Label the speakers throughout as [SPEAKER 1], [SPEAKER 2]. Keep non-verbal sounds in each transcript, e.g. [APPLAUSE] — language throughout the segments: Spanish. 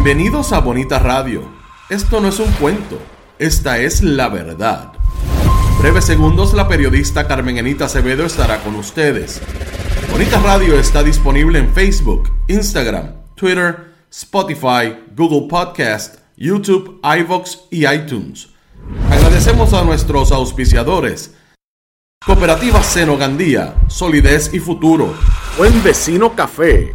[SPEAKER 1] Bienvenidos a Bonita Radio. Esto no es un cuento, esta es la verdad. Breves segundos, la periodista Carmen Enita Acevedo estará con ustedes. Bonita Radio está disponible en Facebook, Instagram, Twitter, Spotify, Google Podcast, YouTube, iVoox y iTunes. Agradecemos a nuestros auspiciadores. Cooperativa Senogandía, Solidez y Futuro. Buen Vecino Café.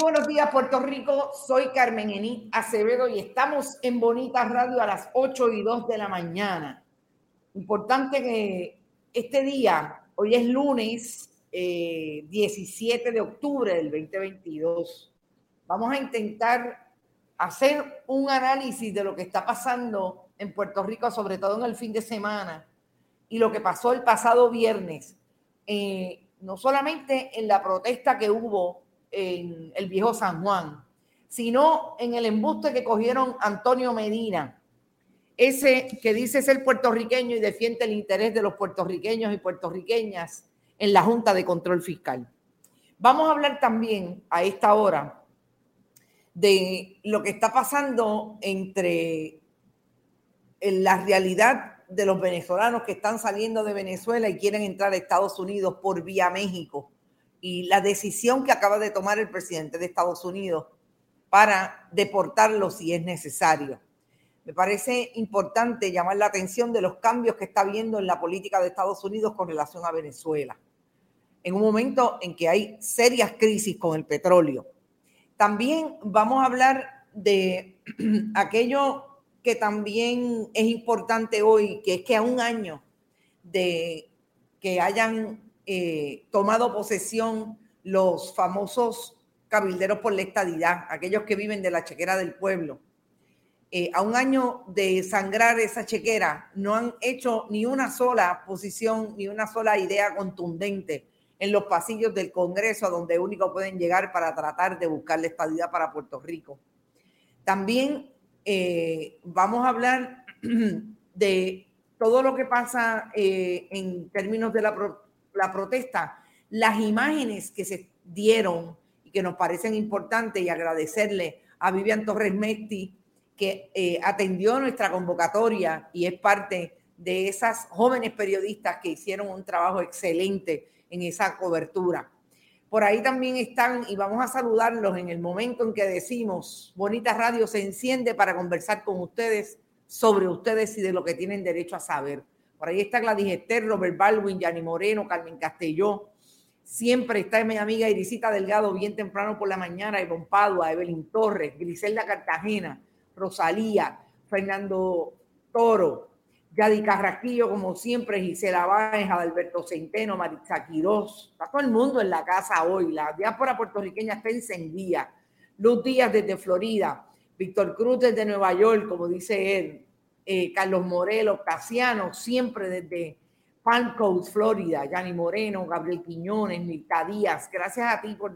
[SPEAKER 2] Buenos días, Puerto Rico. Soy Carmen Ení Acevedo y estamos en Bonita Radio a las 8 y 2 de la mañana. Importante que este día, hoy es lunes 17 eh, de octubre del 2022, vamos a intentar hacer un análisis de lo que está pasando en Puerto Rico, sobre todo en el fin de semana, y lo que pasó el pasado viernes, eh, no solamente en la protesta que hubo en el viejo San Juan, sino en el embuste que cogieron Antonio Medina, ese que dice ser puertorriqueño y defiende el interés de los puertorriqueños y puertorriqueñas en la Junta de Control Fiscal. Vamos a hablar también a esta hora de lo que está pasando entre la realidad de los venezolanos que están saliendo de Venezuela y quieren entrar a Estados Unidos por vía México y la decisión que acaba de tomar el presidente de Estados Unidos para deportarlo si es necesario. Me parece importante llamar la atención de los cambios que está viendo en la política de Estados Unidos con relación a Venezuela, en un momento en que hay serias crisis con el petróleo. También vamos a hablar de [CLEARS THROAT] aquello que también es importante hoy, que es que a un año de que hayan eh, tomado posesión los famosos cabilderos por la estadidad, aquellos que viven de la chequera del pueblo. Eh, a un año de sangrar esa chequera, no han hecho ni una sola posición, ni una sola idea contundente en los pasillos del Congreso, a donde único pueden llegar para tratar de buscar la estadidad para Puerto Rico. También eh, vamos a hablar [CLEARS THROAT] de todo lo que pasa en términos de la la protesta, las imágenes que se dieron y que nos parecen importantes y agradecerle a Vivian Torres Mesti que eh, atendió nuestra convocatoria y es parte de esas jóvenes periodistas que hicieron un trabajo excelente en esa cobertura. Por ahí también están, y vamos a saludarlos en el momento en que decimos, Bonita Radio se enciende para conversar con ustedes sobre ustedes y de lo que tienen derecho a saber. Por ahí está Gladys Esther, Robert Baldwin, Yanni Moreno, Carmen Castelló. Siempre está mi amiga Irisita Delgado, bien temprano por la mañana, Ivonne Padua, Evelyn Torres, Griselda Cartagena, Rosalía, Fernando Toro, Yadi Carrasquillo, como siempre, Gisela Báez, Alberto Centeno, Maritza Quirós. Está todo el mundo en la casa hoy. La diáspora puertorriqueña está encendida. Luz Díaz desde Florida, Víctor Cruz desde Nueva York, como dice él, eh, Carlos Morelos, Casiano, siempre desde Palm Coast, Florida, Yanni Moreno, Gabriel Quiñones, Mirta Díaz. Gracias a ti por,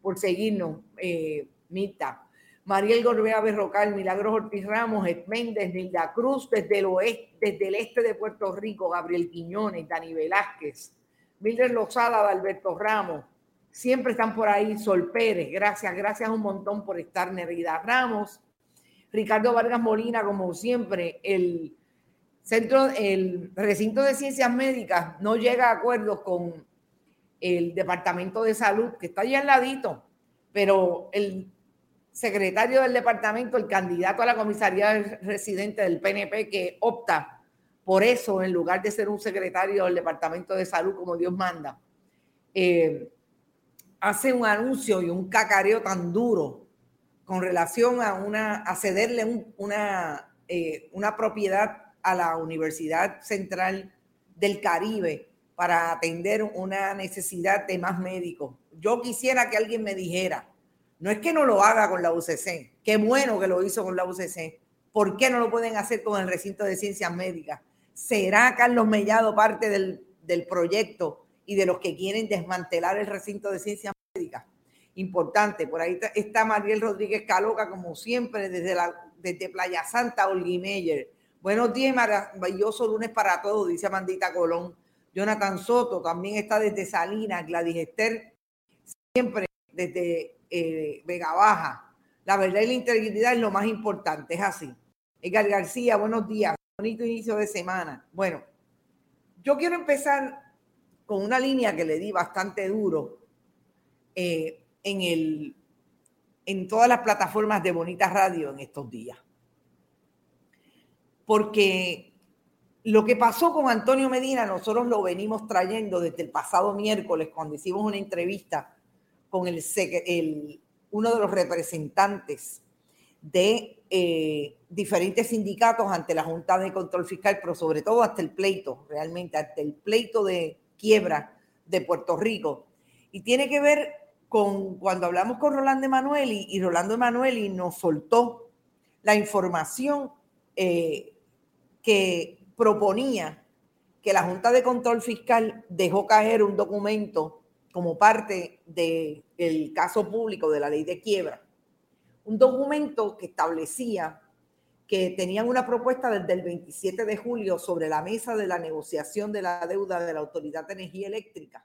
[SPEAKER 2] por seguirnos, eh, Mirta. Mariel Gorbea Berrocal, Milagros Ortiz Ramos, Ed Méndez, Nilda Cruz, desde el oeste, desde el este de Puerto Rico, Gabriel Quiñones, Dani Velázquez, Mildred Lozada, Alberto Ramos, siempre están por ahí, Sol Pérez, gracias, gracias un montón por estar, Nerida Ramos, Ricardo Vargas Molina, como siempre, el centro, el recinto de ciencias médicas no llega a acuerdos con el departamento de salud, que está allí al ladito, pero el secretario del departamento, el candidato a la comisaría residente del PNP que opta por eso, en lugar de ser un secretario del Departamento de Salud como Dios manda, eh, hace un anuncio y un cacareo tan duro con relación a, una, cederle una, eh, una propiedad a la Universidad Central del Caribe para atender una necesidad de más médicos. Yo quisiera que alguien me dijera, no es que no lo haga con la UCC, qué bueno que lo hizo con la UCC, ¿por qué no lo pueden hacer con el recinto de ciencias médicas? ¿Será Carlos Mellado parte del, proyecto y de los que quieren desmantelar el recinto de ciencias? Importante, por ahí está Mariel Rodríguez Caloca, como siempre, desde, la, desde Playa Santa, Olguimeyer. Buenos días, maravilloso lunes para todos, dice Amandita Colón. Jonathan Soto también está desde Salinas, Gladys Esther, siempre desde eh, Vega Baja. La verdad y la integridad es lo más importante, es así. Edgar García, buenos días bonito inicio de semana. Bueno, yo quiero empezar con una línea que le di bastante duro eh, en, el, en todas las plataformas de Bonita Radio en estos días. Porque lo que pasó con Antonio Medina, nosotros lo venimos trayendo desde el pasado miércoles cuando hicimos una entrevista con el, el uno de los representantes de eh, diferentes sindicatos ante la Junta de Control Fiscal, pero sobre todo hasta el pleito, realmente, hasta el pleito de quiebra de Puerto Rico. Y tiene que ver cuando hablamos con Rolando Emanueli y Rolando Emanueli nos soltó la información eh, que proponía que la Junta de Control Fiscal dejó caer un documento como parte del caso público de la ley de quiebra un documento que establecía que tenían una propuesta desde el 27 de julio sobre la mesa de la negociación de la deuda de la Autoridad de Energía Eléctrica.